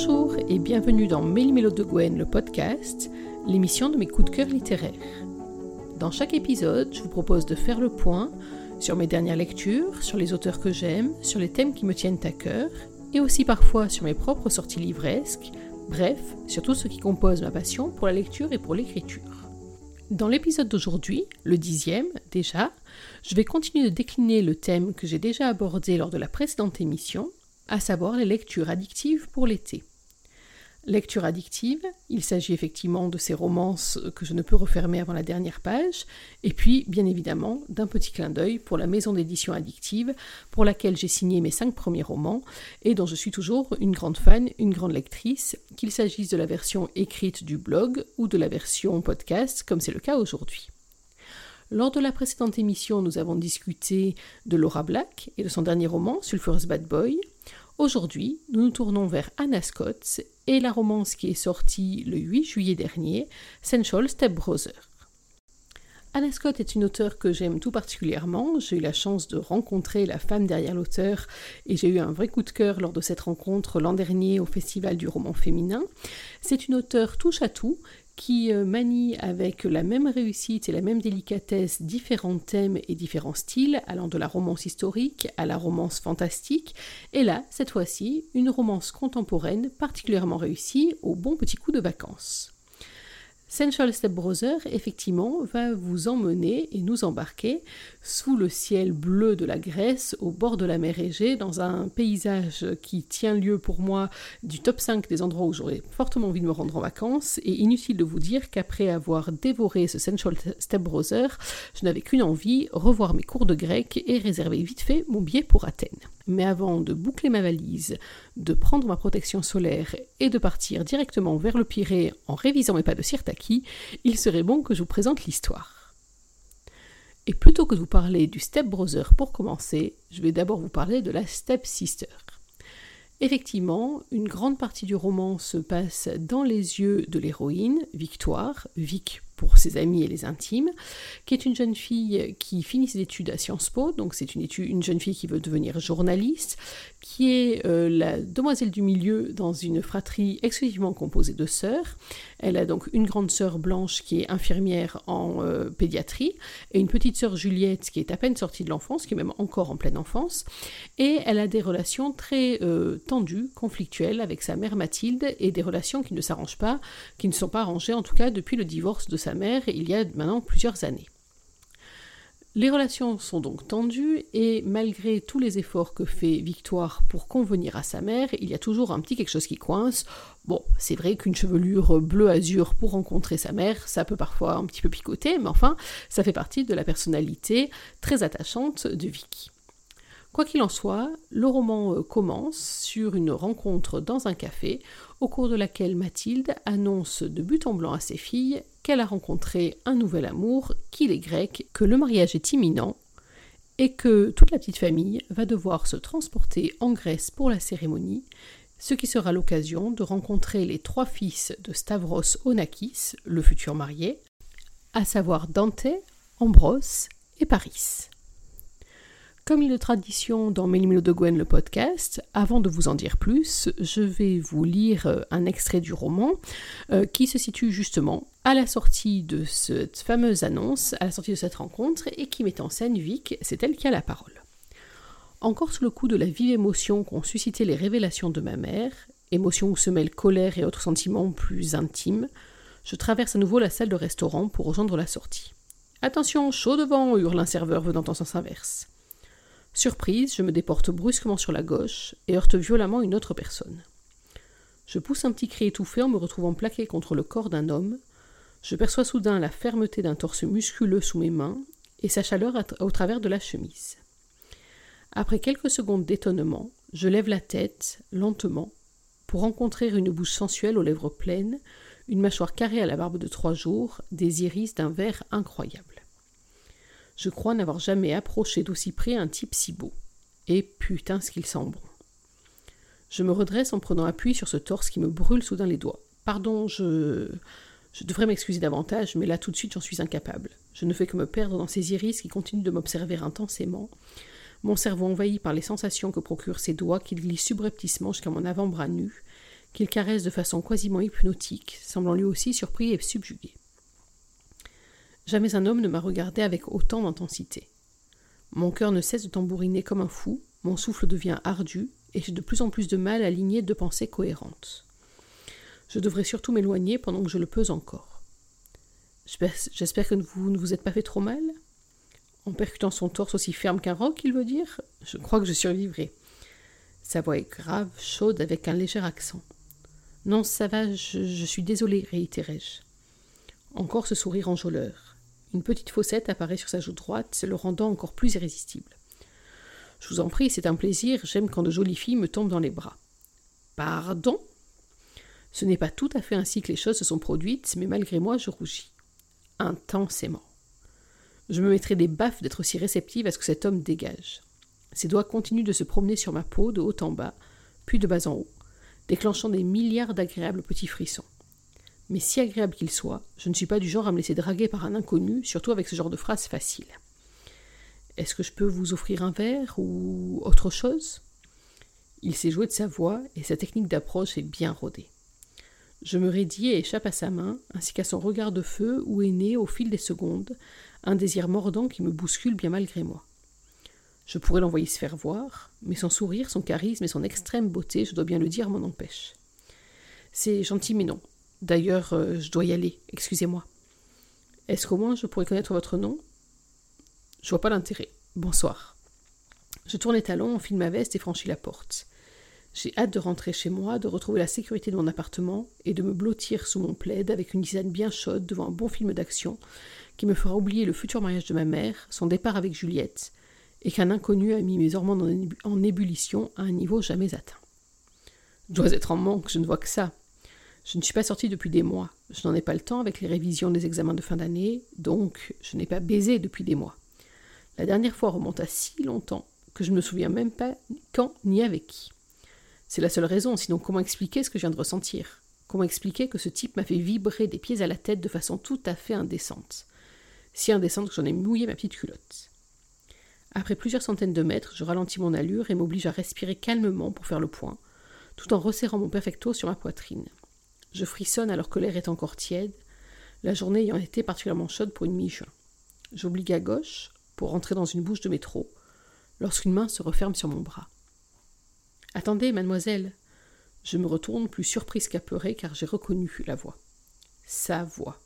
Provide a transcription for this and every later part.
Bonjour et bienvenue dans Méli-Mélo de Gwen, le podcast, l'émission de mes coups de cœur littéraires. Dans chaque épisode, je vous propose de faire le point sur mes dernières lectures, sur les auteurs que j'aime, sur les thèmes qui me tiennent à cœur, et aussi parfois sur mes propres sorties livresques, bref, sur tout ce qui compose ma passion pour la lecture et pour l'écriture. Dans l'épisode d'aujourd'hui, le dixième déjà, je vais continuer de décliner le thème que j'ai déjà abordé lors de la précédente émission, à savoir les lectures addictives pour l'été. Lecture addictive, il s'agit effectivement de ces romances que je ne peux refermer avant la dernière page, et puis bien évidemment d'un petit clin d'œil pour la maison d'édition addictive pour laquelle j'ai signé mes cinq premiers romans et dont je suis toujours une grande fan, une grande lectrice, qu'il s'agisse de la version écrite du blog ou de la version podcast comme c'est le cas aujourd'hui. Lors de la précédente émission, nous avons discuté de Laura Black et de son dernier roman, Sulphurous Bad Boy. Aujourd'hui, nous nous tournons vers Anna Scott et la romance qui est sortie le 8 juillet dernier, Sensual Step Brother. Anna Scott est une auteure que j'aime tout particulièrement. J'ai eu la chance de rencontrer la femme derrière l'auteur et j'ai eu un vrai coup de cœur lors de cette rencontre l'an dernier au Festival du roman féminin. C'est une auteure touche à tout qui euh, manie avec la même réussite et la même délicatesse différents thèmes et différents styles, allant de la romance historique à la romance fantastique, et là, cette fois-ci, une romance contemporaine particulièrement réussie au bon petit coup de vacances. Sensual Step Brother, effectivement, va vous emmener et nous embarquer sous le ciel bleu de la Grèce, au bord de la mer Égée, dans un paysage qui tient lieu pour moi du top 5 des endroits où j'aurais fortement envie de me rendre en vacances. Et inutile de vous dire qu'après avoir dévoré ce Sensual Step Brother, je n'avais qu'une envie, revoir mes cours de grec et réserver vite fait mon billet pour Athènes. Mais avant de boucler ma valise, de prendre ma protection solaire et de partir directement vers le Pirée en révisant mes pas de Sirtaki, il serait bon que je vous présente l'histoire. Et plutôt que de vous parler du Step Brother pour commencer, je vais d'abord vous parler de la Step Sister. Effectivement, une grande partie du roman se passe dans les yeux de l'héroïne, Victoire, Vic pour ses amis et les intimes, qui est une jeune fille qui finit ses études à Sciences Po, donc c'est une, une jeune fille qui veut devenir journaliste, qui est euh, la demoiselle du milieu dans une fratrie exclusivement composée de sœurs. Elle a donc une grande sœur blanche qui est infirmière en euh, pédiatrie, et une petite sœur Juliette qui est à peine sortie de l'enfance, qui est même encore en pleine enfance, et elle a des relations très euh, tendues, conflictuelles avec sa mère Mathilde, et des relations qui ne s'arrangent pas, qui ne sont pas arrangées en tout cas depuis le divorce de sa mère il y a maintenant plusieurs années. Les relations sont donc tendues et malgré tous les efforts que fait Victoire pour convenir à sa mère, il y a toujours un petit quelque chose qui coince. Bon, c'est vrai qu'une chevelure bleu-azur pour rencontrer sa mère, ça peut parfois un petit peu picoter, mais enfin, ça fait partie de la personnalité très attachante de Vicky. Quoi qu'il en soit, le roman euh, commence sur une rencontre dans un café, au cours de laquelle Mathilde annonce de but en blanc à ses filles qu'elle a rencontré un nouvel amour, qu'il est grec, que le mariage est imminent, et que toute la petite famille va devoir se transporter en Grèce pour la cérémonie, ce qui sera l'occasion de rencontrer les trois fils de Stavros Onakis, le futur marié, à savoir Dante, Ambrose et Paris. Comme il est tradition dans Mélimelo de Gwen le podcast, avant de vous en dire plus, je vais vous lire euh, un extrait du roman euh, qui se situe justement à la sortie de cette fameuse annonce, à la sortie de cette rencontre, et qui met en scène Vic, c'est elle qui a la parole. Encore sous le coup de la vive émotion qu'ont suscité les révélations de ma mère, émotion où se mêlent colère et autres sentiments plus intimes, je traverse à nouveau la salle de restaurant pour rejoindre la sortie. Attention, chaud devant, hurle un serveur venant en sens inverse. Surprise, je me déporte brusquement sur la gauche et heurte violemment une autre personne. Je pousse un petit cri étouffé en me retrouvant plaqué contre le corps d'un homme. Je perçois soudain la fermeté d'un torse musculeux sous mes mains et sa chaleur au travers de la chemise. Après quelques secondes d'étonnement, je lève la tête, lentement, pour rencontrer une bouche sensuelle aux lèvres pleines, une mâchoire carrée à la barbe de trois jours, des iris d'un vert incroyable. Je crois n'avoir jamais approché d'aussi près un type si beau. Et putain ce qu'il bon. Je me redresse en prenant appui sur ce torse qui me brûle soudain les doigts. Pardon, je. Je devrais m'excuser davantage, mais là tout de suite j'en suis incapable. Je ne fais que me perdre dans ces iris qui continuent de m'observer intensément. Mon cerveau envahi par les sensations que procurent ces doigts qui glissent subrepticement jusqu'à mon avant-bras nu, qu'il caresse de façon quasiment hypnotique, semblant lui aussi surpris et subjugué. Jamais un homme ne m'a regardé avec autant d'intensité. Mon cœur ne cesse de tambouriner comme un fou, mon souffle devient ardu, et j'ai de plus en plus de mal à aligner deux pensées cohérentes. Je devrais surtout m'éloigner pendant que je le peux encore. J'espère que vous ne vous êtes pas fait trop mal En percutant son torse aussi ferme qu'un roc, il veut dire Je crois que je survivrai. Sa voix est grave, chaude, avec un léger accent. Non, ça va, je, suis désolé, réitérai-je. Encore ce sourire enjôleur. Une petite fossette apparaît sur sa joue droite, le rendant encore plus irrésistible. Je vous en prie, c'est un plaisir, j'aime quand de jolies filles me tombent dans les bras. Pardon? Ce n'est pas tout à fait ainsi que les choses se sont produites, mais malgré moi, je rougis. Intensément. Je me mettrai des baffes d'être aussi réceptive à ce que cet homme dégage. Ses doigts continuent de se promener sur ma peau, de haut en bas, puis de bas en haut, déclenchant des milliards d'agréables petits frissons. Mais si agréable qu'il soit, je ne suis pas du genre à me laisser draguer par un inconnu, surtout avec ce genre de phrase facile. Est-ce que je peux vous offrir un verre ou autre chose? Il s'est joué de sa voix et sa technique d'approche est bien rodée. Je me raidis et échappe à sa main, ainsi qu'à son regard de feu où est né, au fil des secondes, un désir mordant qui me bouscule bien malgré moi. Je pourrais l'envoyer se faire voir, mais son sourire, son charisme et son extrême beauté, je dois bien le dire, m'en empêchent. C'est gentil, mais non. D'ailleurs, euh, je dois y aller, excusez-moi. Est-ce qu'au moins je pourrais connaître votre nom? Je vois pas l'intérêt. Bonsoir. Je tourne les talons, enfile ma veste et franchis la porte. J'ai hâte de rentrer chez moi, de retrouver la sécurité de mon appartement et de me blottir sous mon plaid avec une tisane bien chaude devant un bon film d'action qui me fera oublier le futur mariage de ma mère, son départ avec Juliette, et qu'un inconnu a mis mes hormones en ébullition à un niveau jamais atteint. Je dois être en manque, je ne vois que ça. Je ne suis pas sortie depuis des mois. Je n'en ai pas le temps avec les révisions des examens de fin d'année, donc je n'ai pas baisé depuis des mois. La dernière fois remonte à si longtemps que je ne me souviens même pas quand ni avec qui. C'est la seule raison, sinon comment expliquer ce que je viens de ressentir? Comment expliquer que ce type m'a fait vibrer des pieds à la tête de façon tout à fait indécente? Si indécente que j'en ai mouillé ma petite culotte. Après plusieurs centaines de mètres, je ralentis mon allure et m'oblige à respirer calmement pour faire le point, tout en resserrant mon perfecto sur ma poitrine. Je frissonne alors que l'air est encore tiède, la journée ayant été particulièrement chaude pour une mi-juin. J'obligue à gauche pour rentrer dans une bouche de métro, lorsqu'une main se referme sur mon bras. Attendez, mademoiselle. Je me retourne plus surprise qu'apeurée car j'ai reconnu la voix. Sa voix.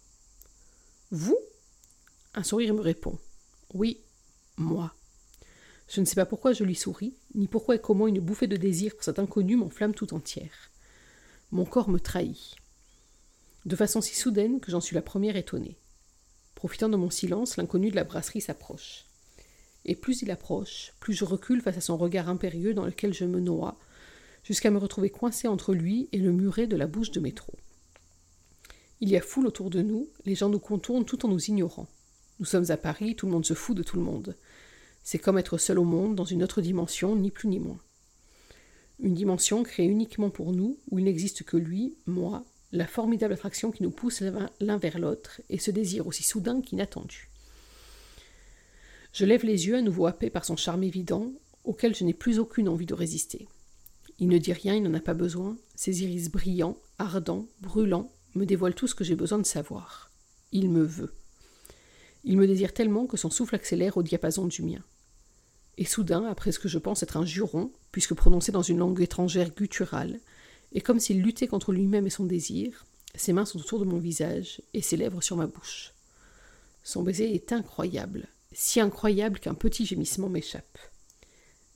Vous? Un sourire me répond. Oui, moi. Je ne sais pas pourquoi je lui souris, ni pourquoi et comment une bouffée de désir pour cet inconnu m'enflamme tout entière. Mon corps me trahit. De façon si soudaine que j'en suis la première étonnée. Profitant de mon silence, l'inconnu de la brasserie s'approche. Et plus il approche, plus je recule face à son regard impérieux dans lequel je me noie, jusqu'à me retrouver coincé entre lui et le muret de la bouche de métro. Il y a foule autour de nous, les gens nous contournent tout en nous ignorant. Nous sommes à Paris, tout le monde se fout de tout le monde. C'est comme être seul au monde, dans une autre dimension, ni plus ni moins une dimension créée uniquement pour nous, où il n'existe que lui, moi, la formidable attraction qui nous pousse l'un vers l'autre, et ce désir aussi soudain qu'inattendu. Je lève les yeux à nouveau happé par son charme évident, auquel je n'ai plus aucune envie de résister. Il ne dit rien, il n'en a pas besoin, ses iris brillants, ardents, brûlants, me dévoilent tout ce que j'ai besoin de savoir. Il me veut. Il me désire tellement que son souffle accélère au diapason du mien. Et soudain, après ce que je pense être un juron, puisque prononcé dans une langue étrangère gutturale, et comme s'il luttait contre lui-même et son désir, ses mains sont autour de mon visage et ses lèvres sur ma bouche. Son baiser est incroyable, si incroyable qu'un petit gémissement m'échappe.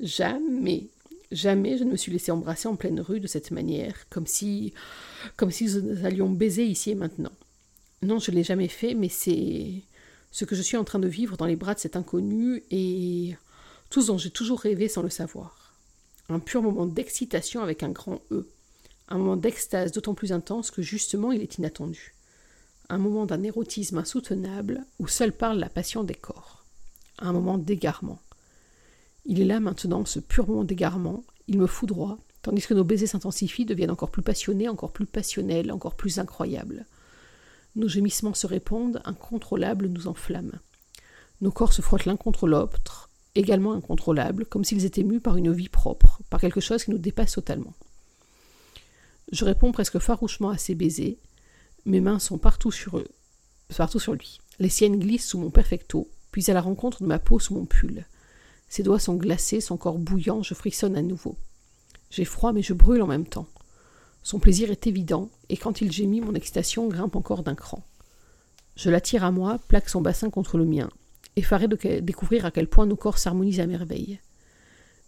Jamais, jamais je ne me suis laissé embrasser en pleine rue de cette manière, comme si, comme si nous allions baiser ici et maintenant. Non, je ne l'ai jamais fait, mais c'est ce que je suis en train de vivre dans les bras de cet inconnu et tout ce dont j'ai toujours rêvé sans le savoir. Un pur moment d'excitation avec un grand E. Un moment d'extase d'autant plus intense que justement il est inattendu. Un moment d'un érotisme insoutenable où seule parle la passion des corps. Un moment d'égarement. Il est là maintenant, ce pur moment d'égarement, il me foudroie, tandis que nos baisers s'intensifient, deviennent encore plus passionnés, encore plus passionnels, encore plus incroyables. Nos gémissements se répondent, incontrôlables nous enflamment. Nos corps se frottent l'un contre l'autre, également incontrôlables, comme s'ils étaient mus par une vie propre, par quelque chose qui nous dépasse totalement. Je réponds presque farouchement à ses baisers. Mes mains sont partout sur eux, partout sur lui. Les siennes glissent sous mon perfecto, puis à la rencontre de ma peau sous mon pull. Ses doigts sont glacés, son corps bouillant, je frissonne à nouveau. J'ai froid, mais je brûle en même temps. Son plaisir est évident, et quand il gémit, mon excitation grimpe encore d'un cran. Je l'attire à moi, plaque son bassin contre le mien, effaré de découvrir à quel point nos corps s'harmonisent à merveille.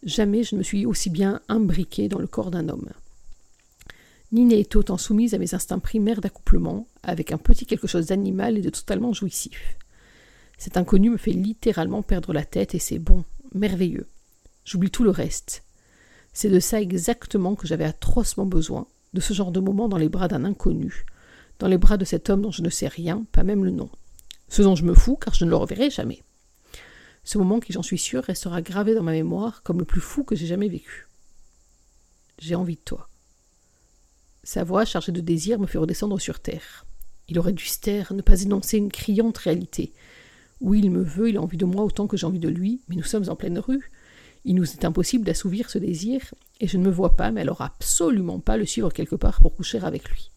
Jamais je ne me suis aussi bien imbriqué dans le corps d'un homme. Nina est autant soumise à mes instincts primaires d'accouplement, avec un petit quelque chose d'animal et de totalement jouissif. Cet inconnu me fait littéralement perdre la tête et c'est bon, merveilleux. J'oublie tout le reste. C'est de ça exactement que j'avais atrocement besoin, de ce genre de moment dans les bras d'un inconnu, dans les bras de cet homme dont je ne sais rien, pas même le nom. Ce dont je me fous, car je ne le reverrai jamais. Ce moment qui, j'en suis sûr, restera gravé dans ma mémoire comme le plus fou que j'ai jamais vécu. J'ai envie de toi. Sa voix, chargée de désir, me fait redescendre sur terre. Il aurait dû se taire, ne pas énoncer une criante réalité. Oui, il me veut, il a envie de moi autant que j'ai envie de lui, mais nous sommes en pleine rue. Il nous est impossible d'assouvir ce désir, et je ne me vois pas, mais alors absolument pas le suivre quelque part pour coucher avec lui.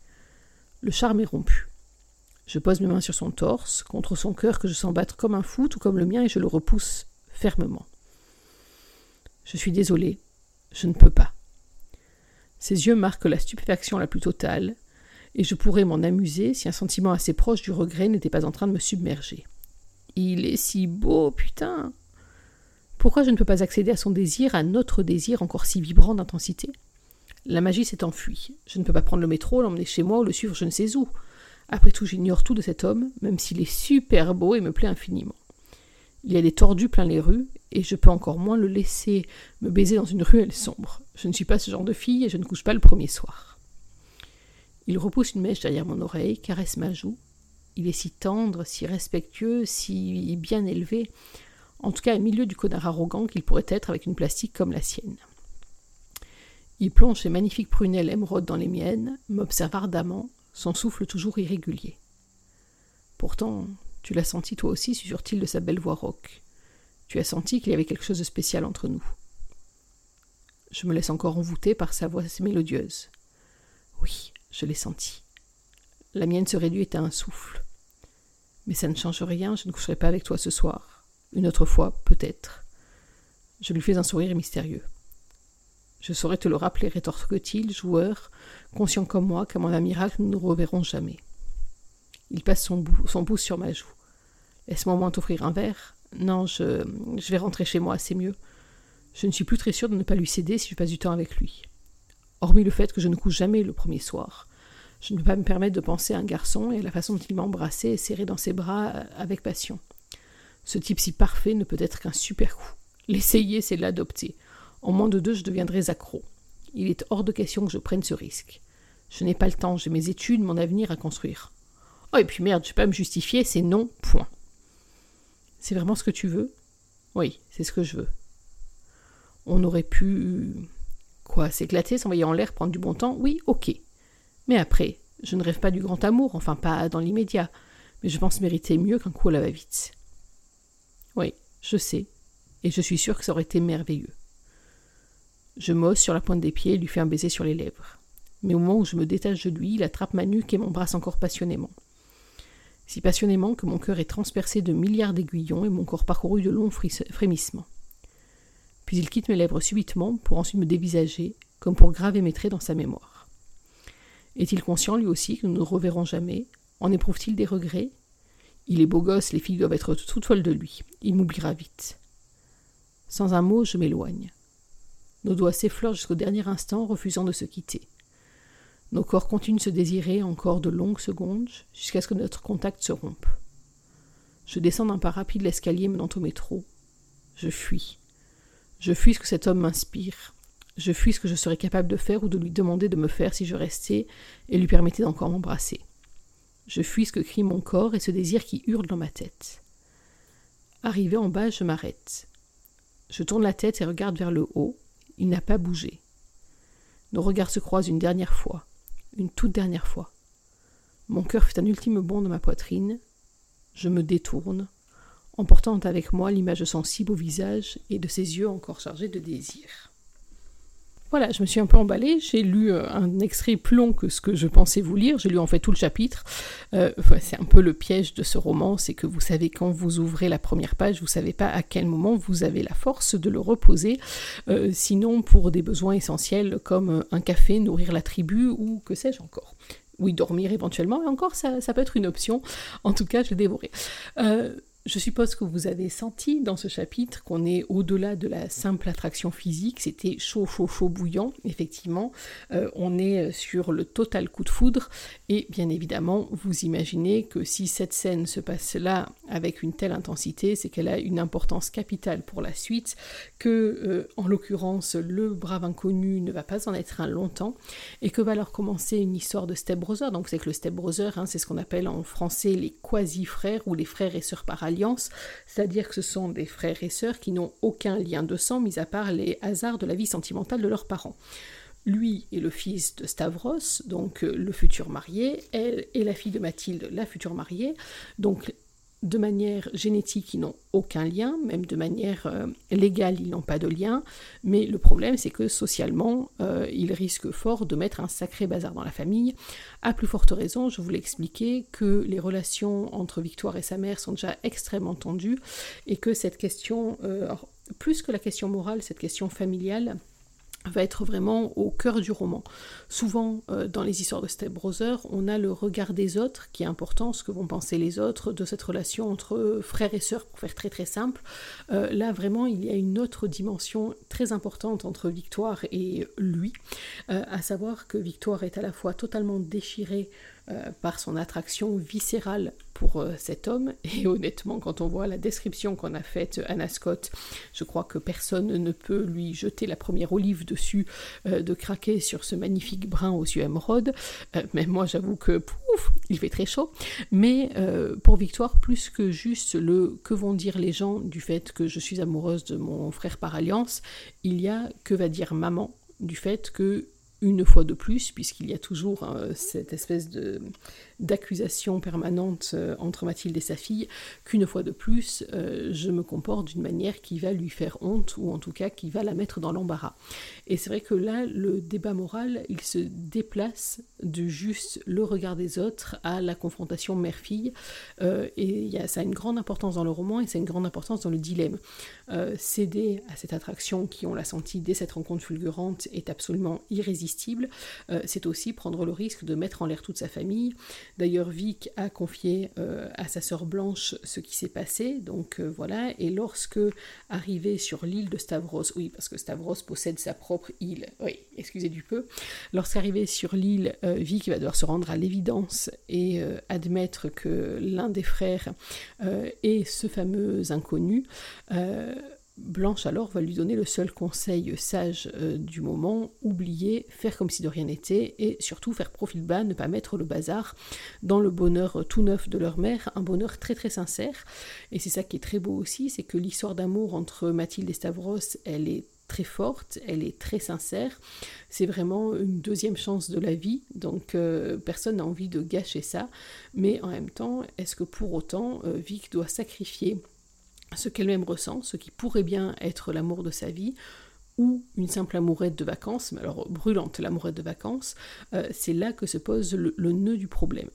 Le charme est rompu. Je pose mes mains sur son torse, contre son cœur que je sens battre comme un fou, tout comme le mien, et je le repousse fermement. Je suis désolé, je ne peux pas. Ses yeux marquent la stupéfaction la plus totale, et je pourrais m'en amuser si un sentiment assez proche du regret n'était pas en train de me submerger. Il est si beau, putain. Pourquoi je ne peux pas accéder à son désir, à notre désir encore si vibrant d'intensité? La magie s'est enfuie. Je ne peux pas prendre le métro, l'emmener chez moi ou le suivre je ne sais où. Après tout, j'ignore tout de cet homme, même s'il est super beau et me plaît infiniment. Il y a des tordus plein les rues, et je peux encore moins le laisser me baiser dans une ruelle sombre. Je ne suis pas ce genre de fille et je ne couche pas le premier soir. Il repousse une mèche derrière mon oreille, caresse ma joue. Il est si tendre, si respectueux, si bien élevé, en tout cas au milieu du connard arrogant qu'il pourrait être avec une plastique comme la sienne. Il plonge ses magnifiques prunelles émeraudes dans les miennes, m'observe ardemment, son souffle toujours irrégulier. Pourtant, tu l'as senti toi aussi, susurre-t-il de sa belle voix rauque. Tu as senti qu'il y avait quelque chose de spécial entre nous. Je me laisse encore envoûter par sa voix mélodieuse. Oui, je l'ai senti. La mienne se réduit à un souffle. Mais ça ne change rien, je ne coucherai pas avec toi ce soir. Une autre fois, peut-être. Je lui fais un sourire mystérieux. Je saurais te le rappeler, rétorque-t-il, joueur, conscient comme moi qu'à mon miracle nous ne reverrons jamais. Il passe son, son pouce sur ma joue. Laisse-moi au moins t'offrir un verre. Non, je, je vais rentrer chez moi, c'est mieux. Je ne suis plus très sûre de ne pas lui céder si je passe du temps avec lui. Hormis le fait que je ne couche jamais le premier soir. Je ne peux pas me permettre de penser à un garçon et à la façon dont il m'a et serré dans ses bras avec passion. Ce type si parfait ne peut être qu'un super coup. L'essayer, c'est l'adopter. En moins de deux, je deviendrai accro. Il est hors de question que je prenne ce risque. Je n'ai pas le temps, j'ai mes études, mon avenir à construire. Oh, et puis merde, je peux pas me justifier, c'est non, point. C'est vraiment ce que tu veux? Oui, c'est ce que je veux. On aurait pu. Quoi, s'éclater, s'envoyer en l'air, prendre du bon temps? Oui, ok. Mais après, je ne rêve pas du grand amour, enfin pas dans l'immédiat, mais je pense mériter mieux qu'un coup à la va-vite. Oui, je sais, et je suis sûr que ça aurait été merveilleux. Je m'ose sur la pointe des pieds et lui fais un baiser sur les lèvres. Mais au moment où je me détache de lui, il attrape ma nuque et m'embrasse encore passionnément si passionnément que mon cœur est transpercé de milliards d'aiguillons et mon corps parcouru de longs frémissements. Puis il quitte mes lèvres subitement pour ensuite me dévisager, comme pour graver mes traits dans sa mémoire. Est-il conscient lui aussi que nous ne reverrons jamais? En éprouve-t-il des regrets? Il est beau gosse, les filles doivent être toutes folles de lui. Il m'oubliera vite. Sans un mot, je m'éloigne. Nos doigts s'effleurent jusqu'au dernier instant, refusant de se quitter. Nos corps continuent de se désirer encore de longues secondes jusqu'à ce que notre contact se rompe. Je descends d'un pas rapide l'escalier menant au métro. Je fuis. Je fuis ce que cet homme m'inspire. Je fuis ce que je serais capable de faire ou de lui demander de me faire si je restais et lui permettais d'encore m'embrasser. Je fuis ce que crie mon corps et ce désir qui hurle dans ma tête. Arrivé en bas, je m'arrête. Je tourne la tête et regarde vers le haut. Il n'a pas bougé. Nos regards se croisent une dernière fois une toute dernière fois. Mon cœur fait un ultime bond dans ma poitrine. Je me détourne, emportant avec moi l'image sensible au visage et de ses yeux encore chargés de désir. Voilà, je me suis un peu emballée, j'ai lu euh, un extrait plus long que ce que je pensais vous lire, j'ai lu en fait tout le chapitre. Euh, c'est un peu le piège de ce roman, c'est que vous savez quand vous ouvrez la première page, vous savez pas à quel moment vous avez la force de le reposer, euh, sinon pour des besoins essentiels comme un café, nourrir la tribu ou que sais-je encore oui, dormir éventuellement, et encore, ça, ça, peut être une option. En tout cas, je l'ai dévoré. Je suppose que vous avez senti dans ce chapitre qu'on est au-delà de la simple attraction physique, c'était chaud, chaud, chaud, bouillant, effectivement. Euh, on est sur le total coup de foudre, et bien évidemment, vous imaginez que si cette scène se passe là avec une telle intensité, c'est qu'elle a une importance capitale pour la suite, que euh, en l'occurrence, le brave inconnu ne va pas en être un longtemps, et que va alors commencer une histoire de stepbrother. Donc c'est que le stepbrother, hein, c'est ce qu'on appelle en français les quasi-frères ou les frères et sœurs parallèles c'est-à-dire que ce sont des frères et sœurs qui n'ont aucun lien de sang, mis à part les hasards de la vie sentimentale de leurs parents. Lui est le fils de Stavros, donc euh, le futur marié, elle est la fille de Mathilde, la future mariée, donc de manière génétique, ils n'ont aucun lien, même de manière euh, légale, ils n'ont pas de lien, mais le problème, c'est que socialement, euh, ils risquent fort de mettre un sacré bazar dans la famille. À plus forte raison, je vous l'ai expliqué, que les relations entre Victoire et sa mère sont déjà extrêmement tendues, et que cette question, euh, plus que la question morale, cette question familiale, va être vraiment au cœur du roman. Souvent, euh, dans les histoires de Step Brother, on a le regard des autres qui est important, ce que vont penser les autres de cette relation entre frères et sœurs, pour faire très très simple. Euh, là, vraiment, il y a une autre dimension très importante entre Victoire et lui, euh, à savoir que Victoire est à la fois totalement déchirée euh, par son attraction viscérale pour euh, cet homme. Et honnêtement, quand on voit la description qu'on a faite Anna Scott, je crois que personne ne peut lui jeter la première olive dessus euh, de craquer sur ce magnifique brun aux yeux émeraude. même moi, j'avoue que pouf, il fait très chaud. Mais pour Victoire, plus que juste le que vont dire les gens du fait que je suis amoureuse de mon frère par alliance, il y a que va dire maman du fait que une fois de plus, puisqu'il y a toujours euh, cette espèce de d'accusation permanente euh, entre Mathilde et sa fille, qu'une fois de plus, euh, je me comporte d'une manière qui va lui faire honte, ou en tout cas qui va la mettre dans l'embarras. Et c'est vrai que là, le débat moral, il se déplace de juste le regard des autres à la confrontation mère-fille, et y a, ça a une grande importance dans le roman, et ça a une grande importance dans le dilemme. céder à cette attraction qui, on l'a senti dès cette rencontre fulgurante, est absolument irrésistible euh, c'est aussi prendre le risque de mettre en l'air toute sa famille. D'ailleurs, Vic a confié euh, à sa sœur Blanche ce qui s'est passé, donc euh, voilà, et lorsque arrivé sur l'île de Stavros, oui, parce que Stavros possède sa propre île, oui, excusez du peu, lorsqu'arrivé sur l'île, Vic va devoir se rendre à l'évidence et admettre que l'un des frères est ce fameux inconnu. Blanche alors va lui donner le seul conseil sage euh, du moment, oublier, faire comme si de rien n'était, et surtout faire profil bas, ne pas mettre le bazar dans le bonheur tout neuf de leur mère, un bonheur très très sincère. Et c'est ça qui est très beau aussi, c'est que l'histoire d'amour entre Mathilde et Stavros, elle est très forte, elle est très sincère. C'est vraiment une deuxième chance de la vie, donc euh, personne n'a envie de gâcher ça. Mais en même temps, est-ce que pour autant euh, Vic doit sacrifier ce qu'elle-même ressent, ce qui pourrait bien être l'amour de sa vie, ou une simple amourette de vacances, mais alors brûlante l'amourette de vacances, euh, c'est là que se pose le nœud du problème.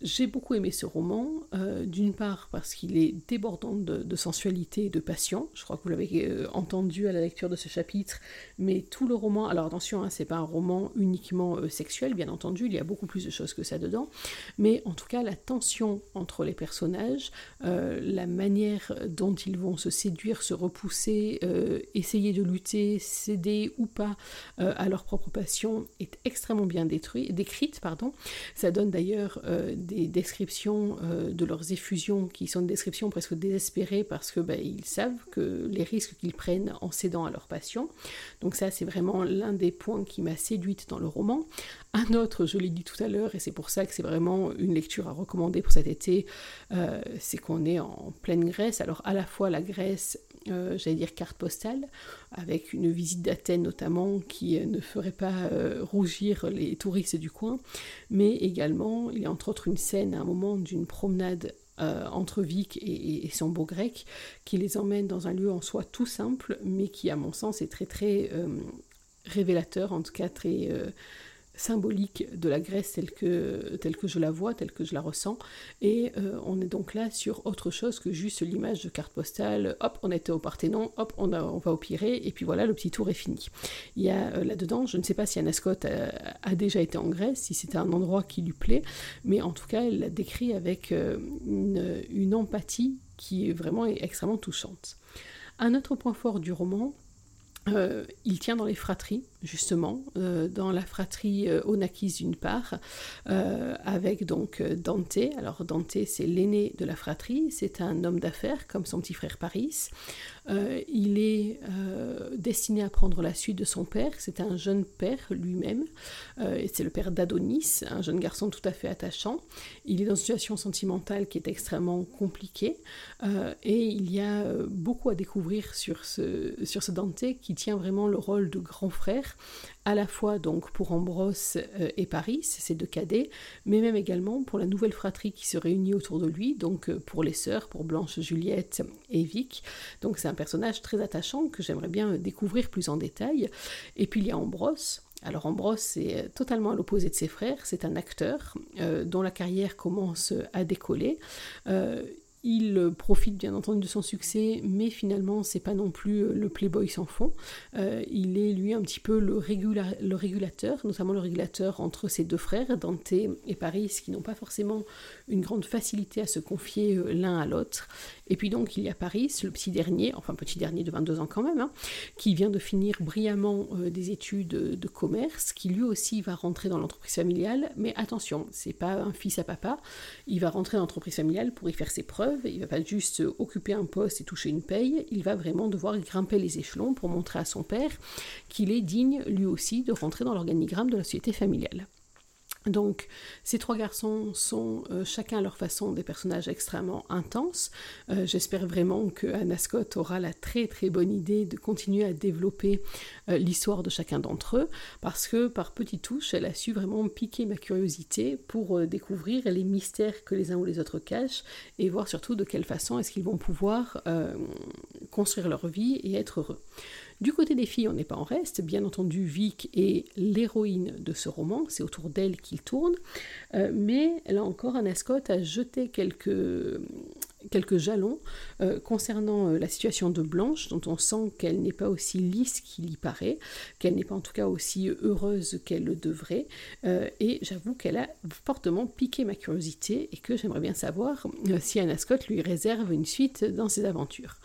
J'ai beaucoup aimé ce roman, euh, d'une part parce qu'il est débordant de, sensualité et de passion, je crois que vous l'avez euh, entendu à la lecture de ce chapitre, mais tout le roman, alors attention, hein, c'est pas un roman uniquement euh, sexuel, bien entendu, il y a beaucoup plus de choses que ça dedans, mais en tout cas la tension entre les personnages, la manière dont ils vont se séduire, se repousser, essayer de lutter, céder ou pas à leur propre passion est extrêmement bien décrite, pardon. Ça donne d'ailleurs descriptions euh, de leurs effusions qui sont des descriptions presque désespérées parce que ben, ils savent que les risques qu'ils prennent en cédant à leur passion. Donc ça c'est vraiment l'un des points qui m'a séduite dans le roman. Un autre, je l'ai dit tout à l'heure, et c'est pour ça que c'est vraiment une lecture à recommander pour cet été, euh, c'est qu'on est en pleine Grèce. Alors à la fois la Grèce euh, j'allais dire carte postale, avec une visite d'Athènes notamment qui euh, ne ferait pas euh, rougir les touristes du coin, mais également il y a entre autres une scène à un moment d'une promenade entre Vic et, son beau grec qui les emmène dans un lieu en soi tout simple, mais qui à mon sens est très très révélateur, en tout cas très symbolique de la Grèce telle que, je la vois, telle que je la ressens. Et euh, on est donc là sur autre chose que juste l'image de carte postale. Hop, on était au Parthénon, hop, on, va au Pirée, et puis voilà, le petit tour est fini. Il y a euh, là-dedans, je ne sais pas si Anna Scott a, déjà été en Grèce, si c'était un endroit qui lui plaît, mais en tout cas, elle l'a décrit avec euh, une, empathie qui est vraiment extrêmement touchante. Un autre point fort du roman, il tient dans les fratries, justement, euh, dans la fratrie euh, Onakis d'une part, avec donc Dante. Alors Dante, c'est l'aîné de la fratrie, c'est un homme d'affaires comme son petit frère Paris. il est destiné à prendre la suite de son père, c'est un jeune père lui-même, c'est le père d'Adonis, un jeune garçon tout à fait attachant. Il est dans une situation sentimentale qui est extrêmement compliquée, et il y a beaucoup à découvrir sur ce, sur ce Dante qui tient vraiment le rôle de grand frère, à la fois donc pour Ambrose euh, et Paris, ces deux cadets, mais même également pour la nouvelle fratrie qui se réunit autour de lui, donc euh, pour les sœurs, pour Blanche, Juliette et Vic. Donc c'est un personnage très attachant que j'aimerais bien découvrir plus en détail. Et puis il y a Ambrose, alors Ambrose, euh, totalement à l'opposé de ses frères, c'est un acteur dont la carrière commence à décoller. Il profite bien entendu de son succès, mais finalement c'est pas non plus euh, le playboy sans fond. Euh, il est lui un petit peu le, régulateur, notamment le régulateur entre ses deux frères, Dante et Paris, qui n'ont pas forcément une grande facilité à se confier euh, l'un à l'autre. Et puis donc il y a Paris, le petit dernier, enfin petit dernier de 22 ans quand même, hein, qui vient de finir brillamment des études de commerce, qui lui aussi va rentrer dans l'entreprise familiale, mais attention, c'est pas un fils à papa, il va rentrer dans l'entreprise familiale pour y faire ses preuves il il va pas juste occuper un poste et toucher une paye, il va vraiment devoir grimper les échelons pour montrer à son père qu'il est digne lui aussi de rentrer dans l'organigramme de la société familiale. Donc, ces trois garçons sont euh, chacun à leur façon des personnages extrêmement intenses. Euh, j'espère vraiment que Anna Scott aura la très très bonne idée de continuer à développer euh, l'histoire de chacun d'entre eux, parce que par petites touches, elle a su vraiment piquer ma curiosité pour découvrir les mystères que les uns ou les autres cachent et voir surtout de quelle façon est-ce qu'ils vont pouvoir construire leur vie et être heureux. Du côté des filles, on n'est pas en reste. Bien entendu, Vic est l'héroïne de ce roman, c'est autour d'elle qu'il tourne. Euh, mais là encore, Anna Scott a jeté quelques, quelques jalons euh, concernant euh, la situation de Blanche, dont on sent qu'elle n'est pas aussi lisse qu'il y paraît, qu'elle n'est pas en tout cas aussi heureuse qu'elle le devrait, euh, et j'avoue qu'elle a fortement piqué ma curiosité et que j'aimerais bien savoir si Anna Scott lui réserve une suite dans ses aventures.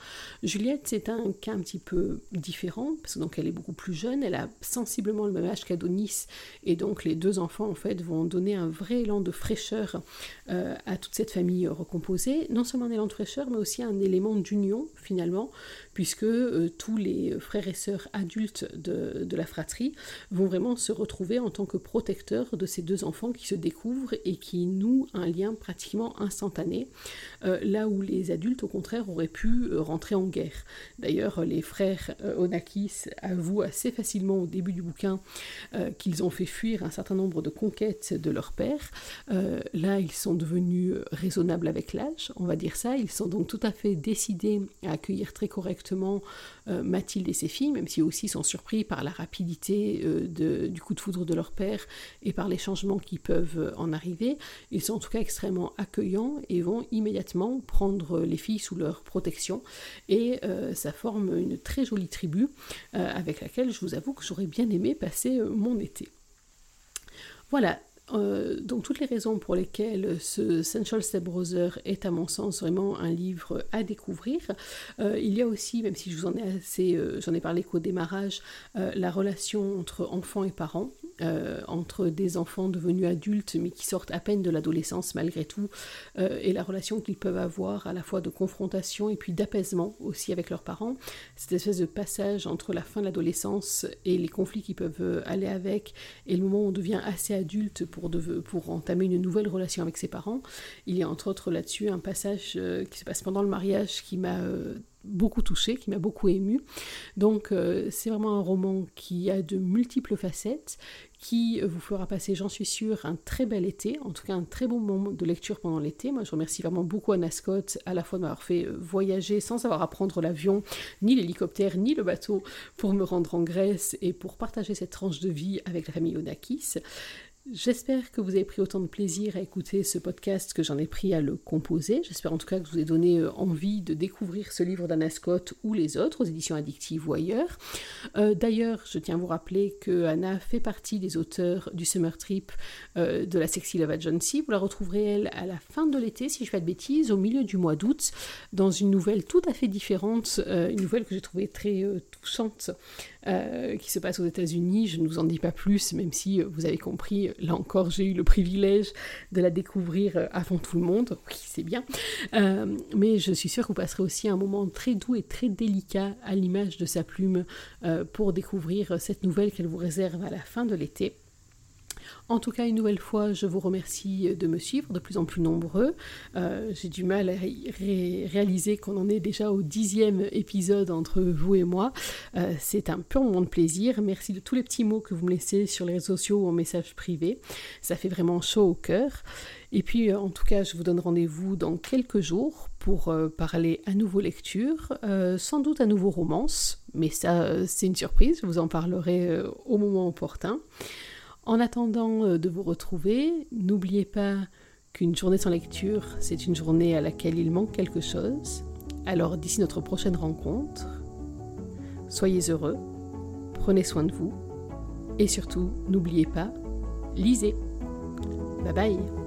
Juliette, c'est un cas un petit peu différent, parce que donc elle est beaucoup plus jeune, elle a sensiblement le même âge qu'Adonis, et donc les deux enfants en fait vont donner un vrai élan de fraîcheur à toute cette famille recomposée, non seulement un élan de fraîcheur, mais aussi un élément d'union finalement, puisque euh, tous les frères et sœurs adultes de, la fratrie vont vraiment se retrouver en tant que protecteurs de ces deux enfants qui se découvrent et qui nouent un lien pratiquement instantané, euh, là où les adultes au contraire auraient pu euh, rentrer en guerre. D'ailleurs, les frères Onakis avouent assez facilement au début du bouquin qu'ils ont fait fuir un certain nombre de conquêtes de leur père. là, ils sont devenus raisonnables avec l'âge, on va dire ça, ils sont donc tout à fait décidés à accueillir très correctement euh, Mathilde et ses filles, même si aussi sont surpris par la rapidité euh, du coup de foudre de leur père et par les changements qui peuvent en arriver. Ils sont en tout cas extrêmement accueillants et vont immédiatement prendre les filles sous leur protection. Et euh, ça forme une très jolie tribu avec laquelle je vous avoue que j'aurais bien aimé passer mon été. Voilà, euh, donc toutes les raisons pour lesquelles ce Central Step Brother est à mon sens vraiment un livre à découvrir. Euh, il y a aussi, même si je vous en ai assez, euh, j'en ai parlé qu'au démarrage, la relation entre enfants et parents. Entre des enfants devenus adultes mais qui sortent à peine de l'adolescence malgré tout, et la relation qu'ils peuvent avoir à la fois de confrontation et puis d'apaisement aussi avec leurs parents. Cette espèce de passage entre la fin de l'adolescence et les conflits qui peuvent aller avec, et le moment où on devient assez adulte pour, pour entamer une nouvelle relation avec ses parents. Il y a entre autres là-dessus un passage qui se passe pendant le mariage qui m'a beaucoup touché, qui m'a beaucoup ému. Donc euh, c'est vraiment un roman qui a de multiples facettes, qui vous fera passer, j'en suis sûre, un très bel été, en tout cas un très bon moment de lecture pendant l'été. Moi je remercie vraiment beaucoup Anna Scott à la fois de m'avoir fait euh, voyager sans avoir à prendre l'avion, ni l'hélicoptère, ni le bateau pour me rendre en Grèce et pour partager cette tranche de vie avec la famille Onakis. J'espère que vous avez pris autant de plaisir à écouter ce podcast que j'en ai pris à le composer. J'espère en tout cas que vous ai donné euh, envie de découvrir ce livre d'Anna Scott ou les autres aux éditions addictives ou ailleurs. Euh, d'ailleurs, je tiens à vous rappeler que Anna fait partie des auteurs du Summer Trip euh, de la Sexy Love Agency. Vous la retrouverez elle à la fin de l'été, si je ne fais pas de bêtises, au milieu du mois d'août, dans une nouvelle tout à fait différente, une nouvelle que j'ai trouvée très touchante euh, qui se passe aux États-Unis. Je ne vous en dis pas plus, même si euh, vous avez compris, là encore, j'ai eu le privilège de la découvrir euh, avant tout le monde. Oui, c'est bien. mais je suis sûre que vous passerez aussi un moment très doux et très délicat à l'image de sa plume pour découvrir cette nouvelle qu'elle vous réserve à la fin de l'été. En tout cas, une nouvelle fois, je vous remercie de me suivre, de plus en plus nombreux. Euh, j'ai du mal à réaliser qu'on en est déjà au dixième épisode entre vous et moi. Euh, c'est un pur moment de plaisir. Merci de tous les petits mots que vous me laissez sur les réseaux sociaux ou en message privé. Ça fait vraiment chaud au cœur. Et puis, euh, en tout cas, je vous donne rendez-vous dans quelques jours pour parler à nouveau lecture, sans doute à nouveau romance, mais ça, c'est une surprise, je vous en parlerai au moment opportun. En attendant euh, de vous retrouver, n'oubliez pas qu'une journée sans lecture, c'est une journée à laquelle il manque quelque chose. Alors d'ici notre prochaine rencontre, soyez heureux, prenez soin de vous et surtout, n'oubliez pas, lisez. Bye bye